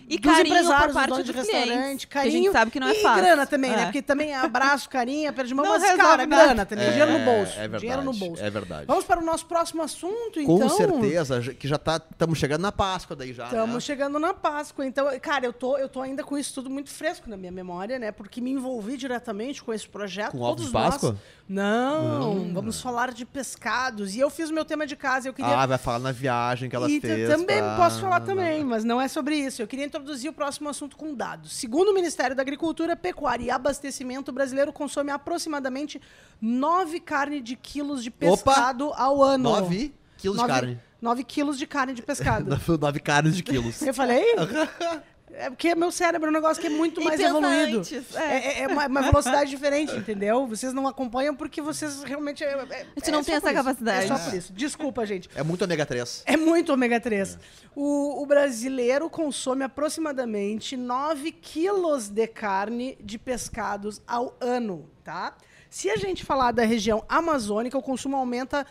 E dos carinho por empresários, dos parte de restaurante, que a gente carinho sabe que não é e fácil. grana também, né? É. Porque também é abraço, carinho, aperto de mão, Não mas cara, nada. grana também, dinheiro no bolso, É verdade. dinheiro no bolso. É verdade. Vamos para o nosso próximo assunto, Com então. certeza, já- que já tá. Estamos chegando na Páscoa daí já. Estamos né? chegando na Páscoa. Então, cara, eu tô, eu tô ainda com isso tudo muito fresco na minha memória, né? Porque me envolvi diretamente com esse projeto. Com ovos de nós- Páscoa? Não, vamos falar de pescados. E eu fiz o meu tema de casa. Eu queria. Ah, vai falar na viagem que ela e fez. também pra- posso falar também, mas não é sobre isso. Eu queria introduzir o próximo assunto com dados. Segundo o Ministério da Agricultura, Pecuária e Abastecimento, o brasileiro consome aproximadamente 9 carne de quilos de Opa! pescado ao ano. 9 quilos de carne. 9 quilos de carne de pescado. [laughs] 9 carnes de quilos. Eu falei? [laughs] É porque meu cérebro é um negócio que é muito E mais evoluído. antes, É, é. é- é uma, uma velocidade diferente, entendeu? Vocês não acompanham porque vocês realmente. É, é- A gente é não tem essa isso. capacidade. É só por isso. Desculpa, gente. É muito ômega 3. É muito ômega 3. O, o brasileiro consome aproximadamente 9 quilos de carne de pescados ao ano, tá? Se a gente falar da região amazônica, o consumo aumenta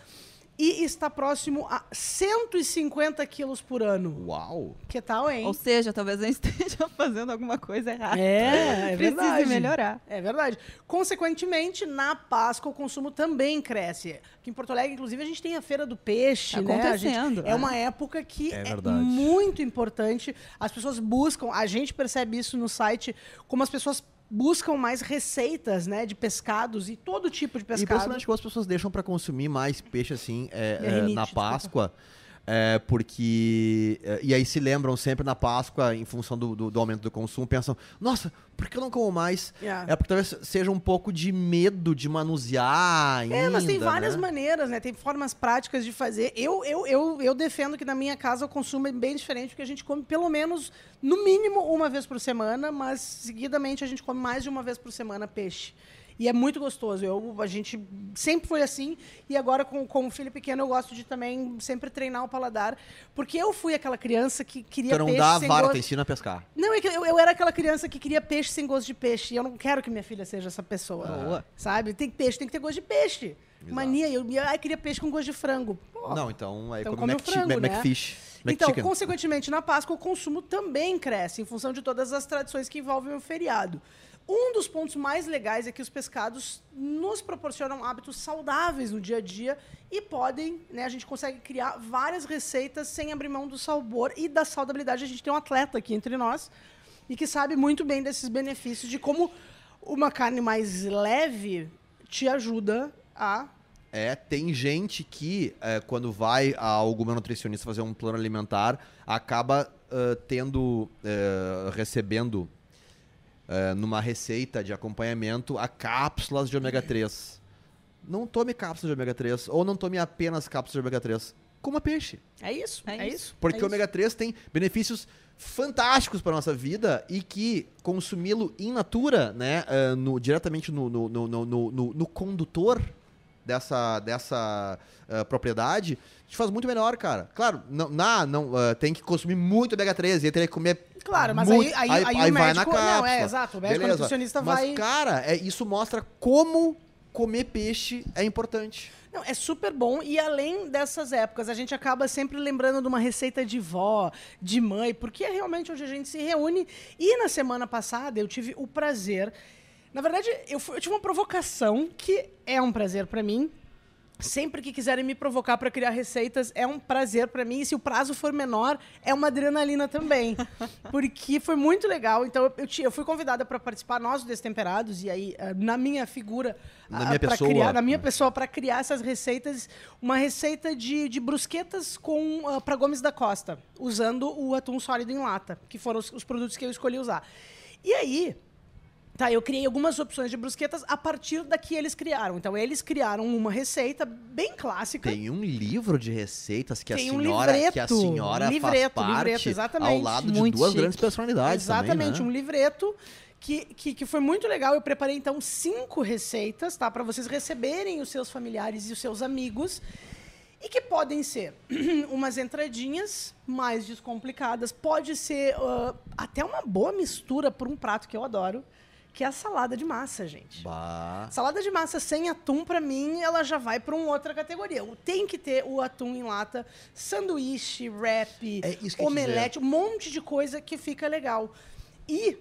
e está próximo a 150 quilos por ano. Uau! Que tal, hein? Ou seja, talvez eu esteja [laughs] fazendo alguma coisa errada. É, é Precisa verdade. melhorar. É verdade. Consequentemente, na Páscoa o consumo também cresce. Aqui em Porto Alegre, inclusive, a gente tem a Feira do Peixe, Tá né? A gente- acontecendo, é uma época que É é, muito importante. As pessoas buscam, a gente percebe isso no site, como as pessoas buscam mais receitas, né, de pescados e todo tipo de E pescado. principalmente quando as pessoas deixam pra consumir mais peixe assim é, é, na desculpa. É, porque. é, e aí se lembram sempre na Páscoa, em função do, do- do aumento do consumo, pensam, nossa, por que eu não como mais? Yeah. É porque talvez seja um pouco de medo de manusear. Ainda, É, mas tem várias né? maneiras, né? Tem formas práticas de fazer. Eu, eu, eu, eu defendo que na minha casa o consumo é bem diferente, porque a gente come pelo menos, no mínimo, uma vez por semana, mas seguidamente a gente come mais de uma vez por semana peixe. E é muito gostoso. Eu, a gente sempre foi assim. E agora, com, com o filho pequeno, eu gosto de também sempre treinar o paladar. Porque eu fui aquela criança que queria Tu não peixe dá a vara, gosto. tu ensina a pescar. Não, é que eu, eu era aquela criança que queria peixe sem gosto de peixe. E eu não quero que minha filha seja essa pessoa. Boa. Sabe? Tem peixe, tem que ter gosto de peixe. Exato. Mania, eu, eu queria peixe com gosto de frango. Pô. Não, então aí Então come come Mac, frango, Mac- né? Macfish. Então, McChicken. consequentemente, na Páscoa, o consumo também cresce, em função de todas as tradições que envolvem o feriado. Um dos pontos mais legais é que os pescados nos proporcionam hábitos saudáveis no dia a dia e podem, né, a gente consegue criar várias receitas sem abrir mão do sabor e da saudabilidade. A gente tem um atleta aqui entre nós e que sabe muito bem desses benefícios de como uma carne mais leve te ajuda a É, tem gente que, é, quando vai a alguma nutricionista fazer um plano alimentar, acaba ah, tendo, eh, recebendo eh, numa receita de acompanhamento a cápsulas de ômega 3. Não tome cápsulas de ômega 3, ou não tome apenas cápsulas de ômega 3. Coma peixe. É isso, É é, isso. isso. Porque é o ômega 3 tem benefícios fantásticos para nossa vida e que consumi-lo in natura, né, ah, no- diretamente no, no, no, no, no- no- no condutor dessa, dessa ah, propriedade, te faz muito melhor, cara. Claro, não, na, não, ah, tem que consumir muito ômega 3 e teria que comer Claro, mas muito- aí, aí, aí, o vai médico. na cápsula. Não, é, exato. O médico Beleza. nutricionista Mas, vai. cara, é, isso mostra como comer peixe é importante. Não, é super bom. E além dessas épocas, a gente acaba sempre lembrando de uma receita de vó, de mãe, porque é realmente onde a gente se reúne. E na semana passada eu tive o prazer. Na verdade, eu, fui- eu tive uma provocação que é um prazer para mim. Sempre que quiserem me provocar para criar receitas, é um prazer para mim. E se o prazo for menor, é uma adrenalina também. [laughs] Porque foi muito legal. Então, eu, eu, fui convidada para participar, nós, do Destemperados, e aí, ah, na minha figura, Na ah, minha pra pessoa. criar, na minha pessoa, para criar essas receitas, uma receita de, de brusquetas com para Gomes da Costa, usando o atum sólido em lata, que foram os, os produtos que eu escolhi usar. E aí, Tá, eu criei algumas opções de brusquetas a partir da que eles criaram. Então, eles criaram uma receita bem clássica. Tem um livro de receitas que Tem a um senhora, livreto, que a senhora livreto, faz parte livreto, exatamente. ao lado de Muito duas chique. grandes personalidades Exatamente, também, um né? livreto que, que, que foi muito legal. Eu preparei, então, cinco receitas, tá? Para vocês receberem os seus familiares e os seus amigos. E que podem ser [clears throat] umas entradinhas mais descomplicadas. Pode ser ah, até uma boa mistura por um prato que eu adoro, que é a salada de massa, gente. Bah. Salada de massa sem atum, pra mim, ela já vai pra uma outra categoria. Tem que ter o atum em lata, sanduíche, wrap, É omelete, um monte de coisa que fica legal. E.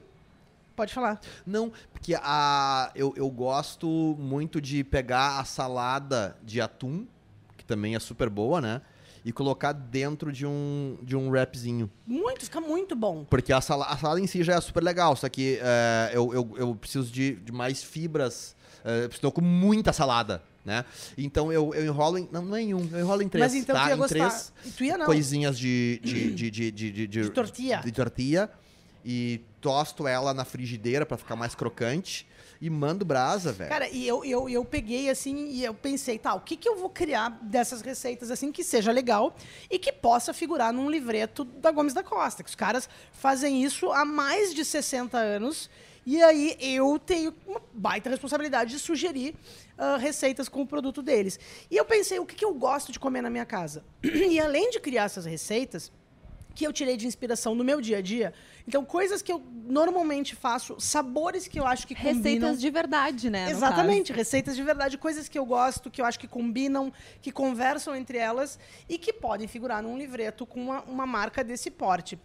Pode falar. Não, porque a, eu, eu gosto muito de pegar a salada de atum, que também é super boa, né? E colocar dentro de um, de um wrapzinho. Muito, fica muito bom. Porque a, sala, a salada em si já é super legal, só que é, eu, eu, eu preciso de, de mais fibras. É, eu estou com muita salada, né? Então eu, eu enrolo em. Não, não é em um, eu enrolo em três. Mas então tá? tu ia em gostar. três tu ia não. coisinhas de, de, de, de, de, de, De tortilha. de tortilha e tosto ela na frigideira pra ficar mais crocante e mando brasa, velho. Cara, e eu, eu, eu peguei assim e eu pensei, tá, o que, que eu vou criar dessas receitas assim que seja legal e que possa figurar num livreto da Gomes da Costa, que os caras fazem isso há mais de 60 anos. E aí eu tenho uma baita responsabilidade de sugerir ah, receitas com o produto deles. E eu pensei, o que, que eu gosto de comer na minha casa? [clears throat] E além de criar essas receitas, que eu tirei de inspiração no meu dia a dia. Então, coisas que eu normalmente faço, sabores que eu acho que combinam. Receitas de verdade, né? Exatamente, receitas de verdade, coisas que eu gosto, que eu acho que combinam, que conversam entre elas e que podem figurar num livreto com uma, uma marca desse porte.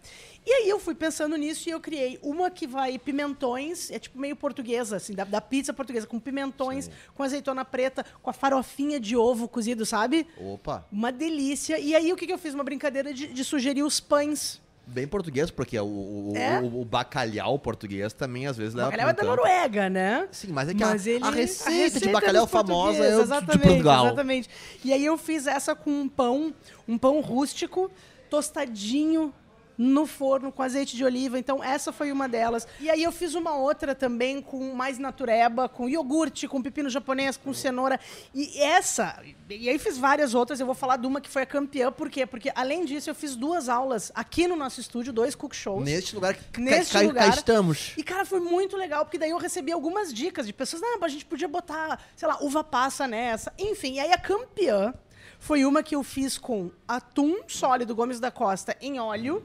E aí eu fui pensando nisso e eu criei uma que vai pimentões, é tipo meio portuguesa, assim, da, da pizza portuguesa, com pimentões, com azeitona preta, com a farofinha de ovo cozido, sabe? Opa, Uma delícia. E aí o que, que eu fiz? Uma brincadeira de, de sugerir os pães. Bem português, porque o, o, o- É? o, o bacalhau português também às vezes O leva bacalhau é da. Noruega, né? Sim, mas é que Mas a, ele- a receita de bacalhau dos famosa é o de- exatamente, Portugal. Exatamente. E aí eu fiz essa com um pão, um pão rústico, tostadinho no forno com azeite de oliva. Então essa foi uma delas. E aí eu fiz uma outra também com mais natureba, com iogurte, com pepino japonês, com cenoura. E essa, e aí fiz várias outras. Eu vou falar de uma que foi a campeã, por quê? Porque além disso eu fiz duas aulas aqui no nosso estúdio, dois cook shows. Neste lugar que Neste ca- cá lugar. estamos. E, cara, foi muito legal, porque daí eu recebi algumas dicas de pessoas, ah, a gente podia botar, sei lá, uva passa nessa. Enfim, e aí a campeã foi uma que eu fiz com atum sólido Gomes da Costa em óleo.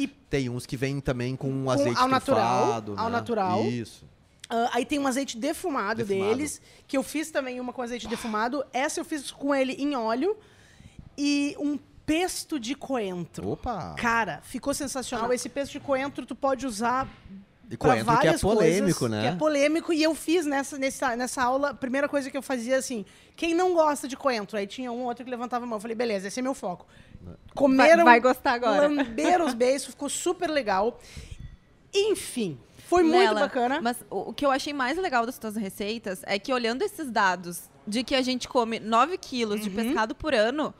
E Tem uns que vêm também com um azeite ao natural, trufado, ao né? natural. Isso. ah, aí tem um azeite defumado, Defumado. deles, que eu fiz também uma com azeite defumado. Essa eu fiz com ele em óleo. E um pesto de coentro. Opa! Cara, ficou sensacional. Esse pesto de coentro tu pode usar E coentro que é várias polêmico, coisas, né? Que é polêmico. E eu fiz nessa, nessa, nessa aula, a primeira coisa que eu fazia assim, quem não gosta de coentro? Aí tinha um ou outro que levantava a mão. Eu falei, beleza, esse é meu foco. Vai, Comeram, vai gostar agora. lamberam os beijos, ficou super legal. Enfim, foi muito bacana. Mas o, o que eu achei mais legal das tuas receitas é que olhando esses dados de que a gente come 9 quilos de pescado por ano,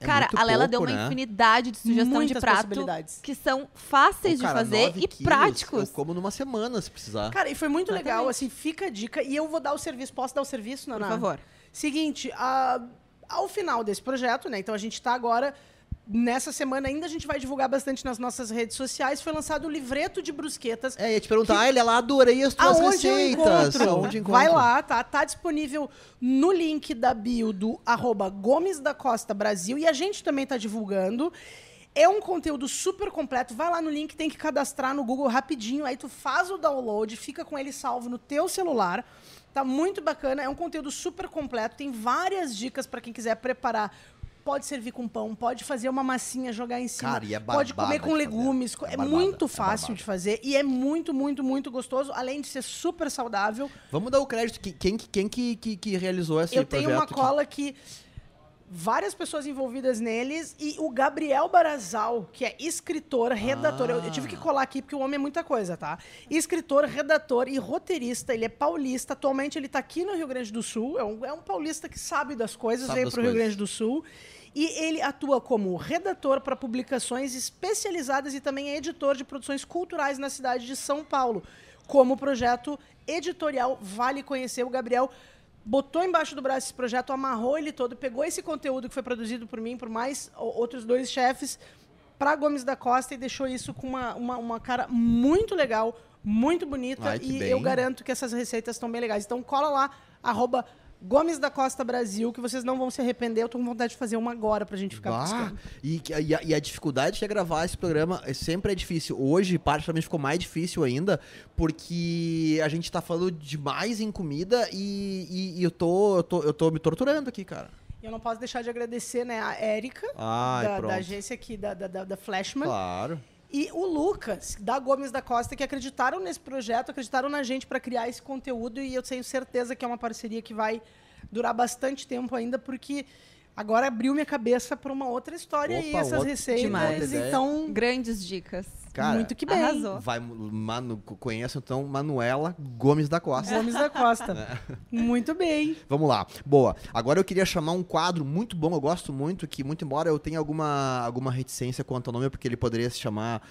É cara, a Lela deu pouco, uma né? infinidade de sugestão Muitas de prato possibilidades. que são fáceis Ô, cara, de fazer e quilos, práticos. Eu como numa semana, se precisar. Cara, e foi muito legal, Exatamente. assim, fica a dica. E eu vou dar o serviço. Posso dar o serviço, Por Naná? favor. Seguinte, a- ao final desse projeto, né? Então a gente está agora. Nessa semana ainda a gente vai divulgar bastante nas nossas redes sociais. Foi lançado o livreto de brusquetas. É, ia te perguntar, ah, ele é lá, adorei as tuas Aonde eu receitas. encontro? Aonde encontro? Vai lá, tá? Tá disponível no link da bio do arroba Gomes da Costa Brasil. E a gente também tá divulgando. É um conteúdo super completo. Vai lá no link, tem que cadastrar no Google rapidinho. Aí tu faz o download, fica com ele salvo no teu celular. Tá muito bacana. É um conteúdo super completo. Tem várias dicas para quem quiser preparar. Pode servir com pão, pode fazer uma massinha, jogar em cima. Cara, e é pode comer com legumes. É É, barbada, muito é fácil barbada. de fazer e é muito, muito, muito gostoso, além de ser super saudável. Vamos dar o crédito. que- Quem, que- quem que, que, que realizou esse eu projeto? tenho uma cola que várias pessoas envolvidas neles e o Gabriel Barazal, que é escritor, redator. Eu, eu tive que Ah. colar aqui porque o homem é muita coisa, tá? Escritor, redator e roteirista. Ele é paulista. Atualmente ele tá aqui no Rio Grande do Sul. É um, é um paulista que sabe das coisas, Sabe veio das pro Rio. Grande do Sul. E ele atua como redator para publicações especializadas e também é editor de produções culturais na cidade de São Paulo. Como projeto editorial, vale conhecer o Gabriel. Botou embaixo do braço esse projeto, amarrou ele todo, pegou esse conteúdo que foi produzido por mim, por mais o- outros dois chefes, para Gomes da Costa e deixou isso com uma, uma, uma cara muito legal, muito bonita. Ai, e bem. eu garanto que essas receitas estão bem legais. Então cola lá, arroba Gomes da Costa Brasil, que vocês não vão se arrepender. Eu tô com vontade de fazer uma agora pra gente ficar Bah, e, e a, e a dificuldade que é gravar esse programa é, sempre é difícil. Hoje, particularmente, ficou mais difícil ainda, porque a gente tá falando demais em comida e, e- eu, tô, eu, tô, eu tô me torturando aqui, cara. Eu não posso deixar de agradecer né, a Érica, da, da agência aqui, da, da- da Flashman. Claro. E o Lucas, da Gomes da Costa, que acreditaram nesse projeto, acreditaram na gente para criar esse conteúdo e eu tenho certeza que é uma parceria que vai durar bastante tempo ainda, porque agora abriu minha cabeça para uma outra história e Opa, essas outra- receitas. Demais. Então, Grandes dicas. Cara, muito que bem. Arrasou. Vai, Manu, conheço então Manuela Gomes da Costa. Gomes da Costa. [laughs] Muito bem. Vamos lá. Boa. Agora eu queria chamar um quadro muito bom, eu gosto muito, que muito embora eu tenha alguma, alguma reticência quanto ao nome, porque ele poderia se chamar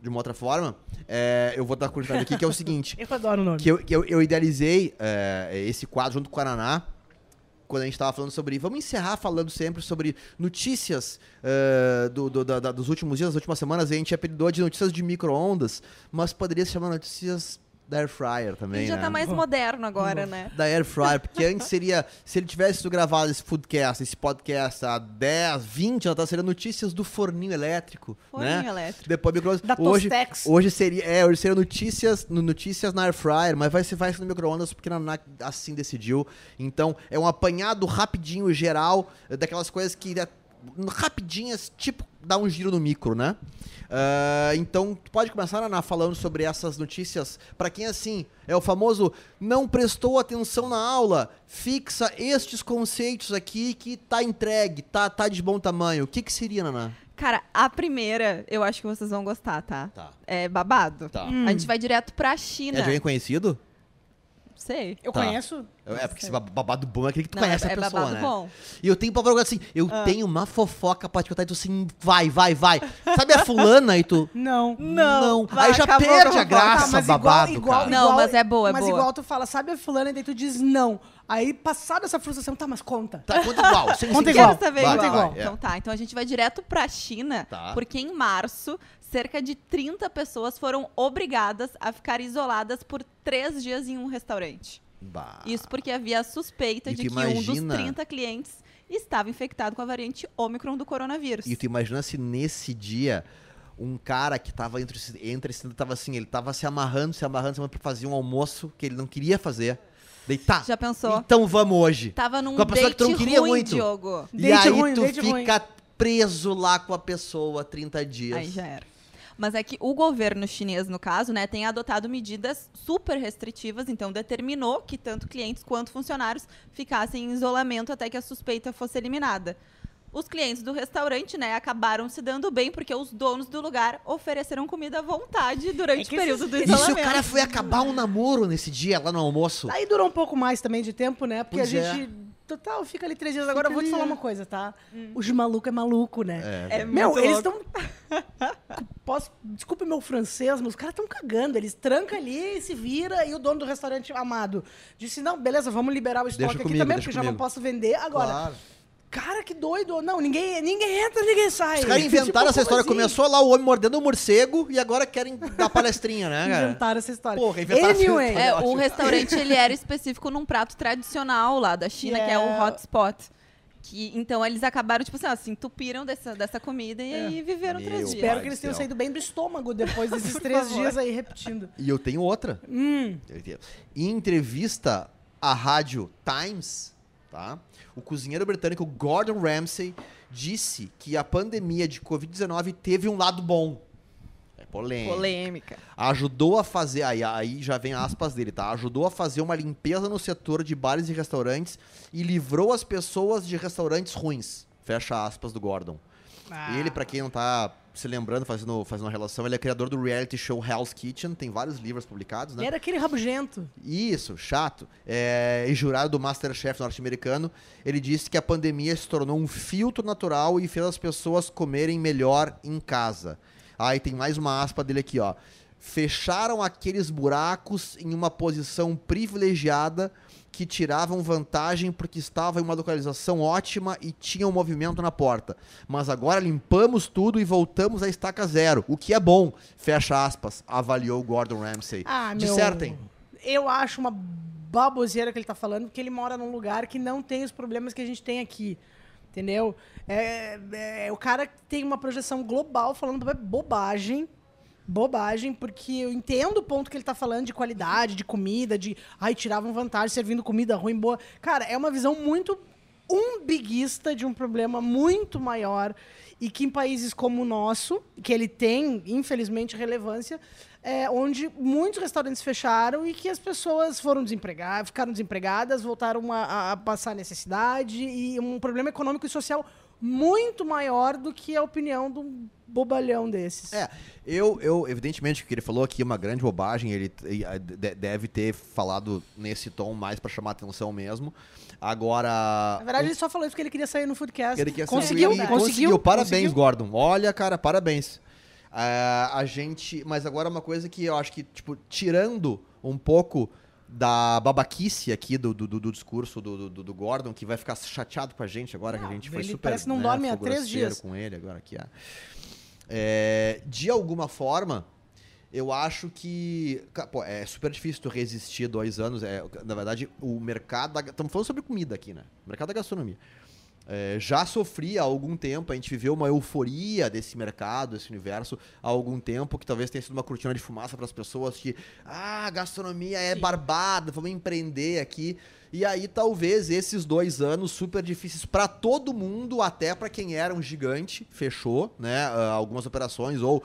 de uma outra forma, é, eu vou dar continuidade aqui, que é o seguinte. [laughs] Eu adoro o nome. que eu, que eu, eu idealizei é, esse quadro junto com o Araná, quando a gente estava falando sobre. Vamos encerrar falando sempre sobre notícias é, do, do- da- dos últimos dias, das últimas semanas. A gente apelidou de notícias de micro-ondas, mas poderia se chamar notícias da Air Fryer também. Ele já né? tá mais moderno agora, né? da Air Fryer, porque antes seria, se ele tivesse gravado esse podcast, esse podcast há 10, 20 anos, seria notícias do forninho elétrico, Forninho né? elétrico. Depois micro Da hoje, Tostex. hoje seria, é, hoje seria notícias, no- notícias na Air Fryer, mas vai ser vai ser no micro-ondas porque a Naná assim decidiu. Então, é um apanhado rapidinho geral daquelas coisas que é, rapidinhas, tipo, dá um giro no micro, né? Ah, então, tu pode começar, Naná, falando sobre essas notícias. Pra quem, assim, é o famoso não prestou atenção na aula, fixa estes conceitos aqui que tá entregue, tá, tá de bom tamanho. O que que seria, Naná? Cara, a primeira, eu acho que vocês vão gostar, tá? Tá. É babado. Tá. A gente vai direto pra China. É de alguém conhecido? Sei. Eu Tá. conheço. É porque esse bab- babado bom é aquele que tu Não, conhece é, a é pessoa, babado né? bom. E eu tenho pavor agora assim, eu tenho uma fofoca pra te contar e tu assim, vai, vai, vai. Sabe a fulana e tu... Não. Não. Vai, Aí já acabou com a perde a fofoca. graça, Tá, mas igual- babado, igual- cara. Não, mas é boa, é mas boa. igual tu fala, sabe a fulana, e daí tu diz não. Aí, passada essa frustração, tá, mas conta. Tá, conta igual. [laughs] Sim, Conta sim, igual. Quero saber Vai, igual. vai, é. Então tá, então a gente vai direto pra China, Tá. porque em março, cerca de 30 pessoas foram obrigadas a ficar isoladas por três dias em um restaurante. Bah. Isso porque havia a suspeita E de que um dos imagina- 30 clientes estava infectado com a variante Ômicron do coronavírus. E tu imagina se nesse dia um cara que tava entre, entre esse, tava assim, ele tava se amarrando, se amarrando, se amarrando pra fazer um almoço que ele não queria fazer. Tá. Já pensou? Então vamos hoje. Tava num Com a pessoa que tu não queria ruim, muito. Diogo. E Date aí ruim, tu date ruim. fica preso lá com a pessoa 30 dias. Aí já era. Mas é que o governo chinês, no caso, né, tem adotado medidas super restritivas, então determinou que tanto clientes quanto funcionários ficassem em isolamento até que a suspeita fosse eliminada. Os clientes do restaurante, né, acabaram se dando bem porque os donos do lugar ofereceram comida à vontade durante É o período esses- do E se o isolamento. cara foi acabar um namoro nesse dia lá no almoço? Aí durou um pouco mais também de tempo, né? Porque Pois a é. Total, fica ali três dias. Agora eu vou te falar é. uma coisa, tá? Os maluco é maluco, né? É Meu, muito eles estão. [laughs] Posso... Desculpe meu francês, mas os caras estão cagando. Eles trancam ali e se vira. E o dono do restaurante amado disse: Não, beleza, vamos liberar o estoque aqui comigo, também, deixa porque já não comigo." posso vender. Agora, Claro. Cara, que doido. Não, ninguém, ninguém entra, ninguém sai. Os caras inventaram Tipo, essa história. assim? Começou lá o homem mordendo o morcego e agora querem dar palestrinha, né, cara? Inventaram essa história. Porra, inventaram essa anyway, história. É, o restaurante ele era específico num prato tradicional lá da China, que é o Yeah. hotspot. Que, então eles acabaram, tipo assim, ó, se entupiram dessa, dessa comida e aí viveram Meu três dias. espero que eles tenham céu. saído bem do estômago depois desses [laughs] três favor. dias aí repetindo. E eu tenho outra. Hum. Em entrevista à rádio Times, tá? O cozinheiro britânico Gordon Ramsay disse que a pandemia de Covid-19 teve um lado bom. É polêmico. Polêmica. Ajudou a fazer, aí, aí já vem aspas dele, tá? Ajudou a fazer uma limpeza no setor de bares e restaurantes e livrou as pessoas de restaurantes ruins. Fecha aspas do Gordon. Ah. Ele, pra quem não tá se lembrando, fazendo, fazendo uma relação, ele é criador do reality show Hell's Kitchen, tem vários livros publicados, né? Era aquele rabugento. Isso, chato. É, e jurado do Masterchef norte-americano, ele disse que a pandemia se tornou um filtro natural e fez as pessoas comerem melhor em casa. Aí tem mais uma aspa dele aqui, ó. Fecharam aqueles buracos em uma posição privilegiada que tiravam vantagem porque estava em uma localização ótima e tinha um movimento na porta. Mas agora limpamos tudo e voltamos à estaca zero, o que é bom, fecha aspas, avaliou Gordon Ramsay. Ah, meu. Dissertem. Eu acho uma baboseira que ele tá falando, porque ele mora num lugar que não tem os problemas que a gente tem aqui. Entendeu? É, é, o cara tem uma projeção global falando bobagem. Bobagem, porque eu entendo o ponto que ele tá falando de qualidade, de comida, de ai, tiravam vantagem servindo comida ruim, boa. Cara, é uma visão muito umbiguista de um problema muito maior e que em países como o nosso, que ele tem, infelizmente, relevância, é, onde muitos restaurantes fecharam e que as pessoas foram desempregadas, ficaram desempregadas, voltaram a, a passar necessidade e um problema econômico e social muito maior do que a opinião de um bobalhão desses. É, eu, eu, evidentemente, o que ele falou aqui é uma grande bobagem, ele deve ter falado nesse tom mais pra chamar atenção mesmo. Agora. Na verdade, ele só falou isso porque ele queria sair no Foodcast. ele quer conseguiu, saber- e conseguiu, Parabéns, conseguiu. Gordon. Olha, cara, parabéns. Ah, a gente. Mas agora uma coisa que eu acho que, tipo, tirando um pouco da babaquice aqui do, do, do- discurso do, do, do Gordon, que vai ficar chateado com a gente agora, que a gente foi ele super. parece que não né, dorme há três dias. com ele agora aqui. é. É, de alguma forma, eu acho que. Pô, é super difícil tu resistir dois anos. É, na verdade, o mercado. da- Estamos falando sobre comida aqui, né? O mercado da gastronomia. É, já sofria há algum tempo, a gente viveu uma euforia desse mercado, desse universo, há algum tempo, que talvez tenha sido uma cortina de fumaça para as pessoas que, ah, gastronomia é barbada, vamos empreender aqui. E aí, talvez esses dois anos super difíceis para todo mundo, até para quem era um gigante, fechou, né? ah, algumas operações, ou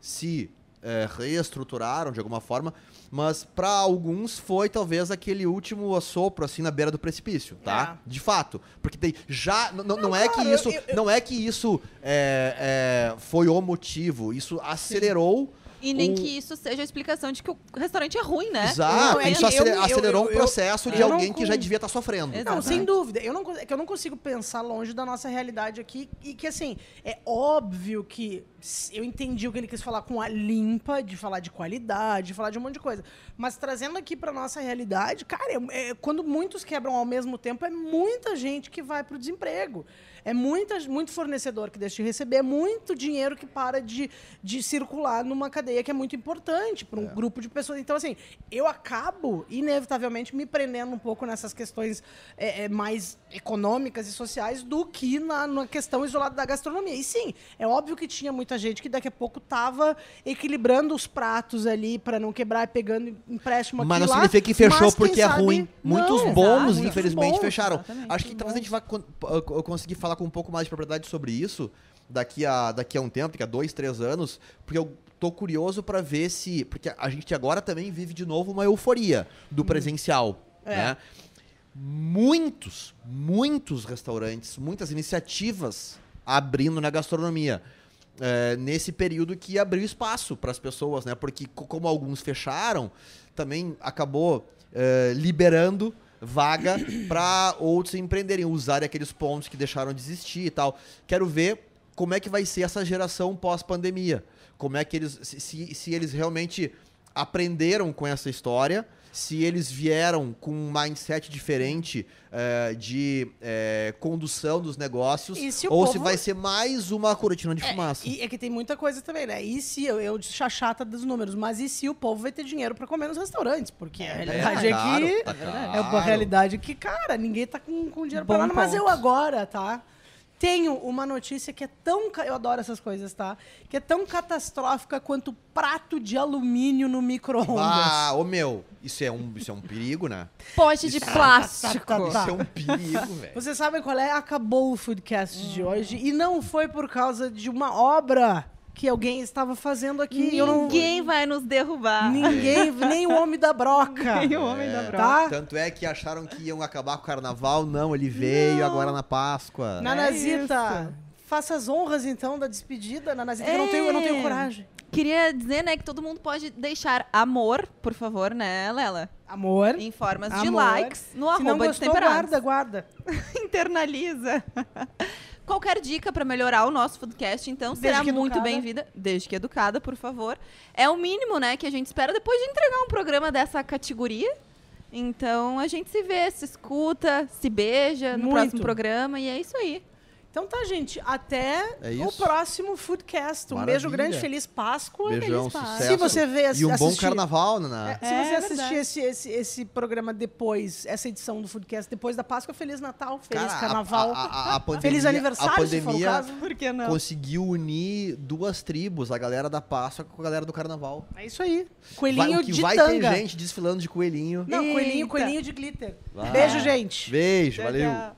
se é, reestruturaram de alguma forma, mas para alguns foi talvez aquele último assopro assim na beira do precipício, tá? De fato, porque tem já n- n- não, é que isso eu- eu- não é que isso é, é, foi o motivo, isso acelerou E nem o- que isso seja a explicação de que o restaurante é ruim, né? Exato, Não, é isso que acele- eu- eu- acelerou eu- um eu- processo de eu não alguém que já devia estar sofrendo. Exato. Não, sem dúvida. Eu não, é que eu não consigo pensar longe da nossa realidade aqui. E que, assim, é óbvio que eu entendi o que ele quis falar com a limpa, de falar de qualidade, de falar de um monte de coisa. Mas trazendo aqui pra nossa realidade, cara, é- é- quando muitos quebram ao mesmo tempo, é muita gente que vai pro desemprego. É muita, muito fornecedor que deixa de receber, é muito dinheiro que para de, de circular numa cadeia que é muito importante para um grupo de pessoas. Então, assim, eu acabo, inevitavelmente, me prendendo um pouco nessas questões é, é, mais econômicas e sociais do que na, na questão isolada da gastronomia. E sim, é óbvio que tinha muita gente que daqui a pouco estava equilibrando os pratos ali para não quebrar e pegando empréstimo aqui Mas não lá, significa que fechou porque é ruim. Muitos Não, bons, exato, infelizmente, bons. fecharam. Acho que talvez a gente vá con- eu- eu conseguir falar com um pouco mais de propriedade sobre isso daqui a, daqui a um tempo, daqui a dois, três anos, porque eu tô curioso pra ver se. Porque a gente agora também vive de novo uma euforia do presencial. É. Né? Muitos, muitos restaurantes, muitas iniciativas abrindo na gastronomia. é, nesse período que abriu espaço para as pessoas, né? Porque co- como alguns fecharam, também acabou é, liberando vaga para outros empreenderem, usarem aqueles pontos que deixaram de existir e tal. Quero ver como é que vai ser essa geração pós-pandemia. Como é que eles. Se, se, eles realmente aprenderam com essa história, se eles vieram com um mindset diferente eh, de eh, condução dos negócios, se ou se povo- vai ser mais uma cortina de fumaça. E é que tem muita coisa também, né? E se eu, eu chachata dos números, mas e se o povo vai ter dinheiro pra comer nos restaurantes? Porque a realidade é, caro, que. tá É uma realidade que, cara, ninguém tá com, com dinheiro Bom pra nada. Mas eu agora, tá? Tenho uma notícia que é tão. Eu adoro essas coisas, tá? Que é tão catastrófica quanto prato de alumínio no micro-ondas. Ah, ô meu, isso é um, isso é um perigo, né? Pote de plástico. tá, [laughs] tá. Isso é um perigo, velho. Vocês sabem qual é? Acabou o Foodcast de hoje. E não foi por causa de uma obra que alguém estava fazendo aqui. Eu não- Ninguém vai nos derrubar. Ninguém, [laughs] nem o homem da broca. Nem o homem da broca. Tá? Tanto é que acharam que iam acabar com o carnaval. Não, ele veio agora na Páscoa. Nanazita, isso. faça as honras então da despedida, Nanazita, eu não tenho, eu não tenho É. coragem. Queria dizer, né, que todo mundo pode deixar amor, por favor, né, Lela? Amor. Em formas de Amor. likes no Se não arroba gostou, Destemperados. guarda, guarda. [laughs] Internaliza. Qualquer dica pra melhorar o nosso podcast, então, será muito bem-vinda. Desde que educada, por favor. É o mínimo, né, que a gente espera depois de entregar um programa dessa categoria. Então, a gente se vê, se escuta, se beija no Muito. próximo programa e é isso aí. Então tá, gente. Até É o próximo Foodcast. Um Maravilha. beijo grande, feliz Páscoa. Beijão, Feliz Páscoa. sucesso. Se você vê, E um bom assistir- carnaval, né? É, se É você assistir esse, esse, esse programa depois, essa edição do Foodcast, depois da Páscoa, Feliz Natal, Feliz Cara, Carnaval. A, a, [laughs] a pandemia, Feliz aniversário, a se for o pandemia caso. Por que não? conseguiu unir duas tribos, a galera da Páscoa com a galera do carnaval. É isso aí. Vai, Coelhinho o que de vai tanga. ter gente desfilando de coelhinho. Não, coelhinho, Eita. coelhinho de glitter. Vai. Beijo, gente. Beijo, Tchau, valeu. tchau.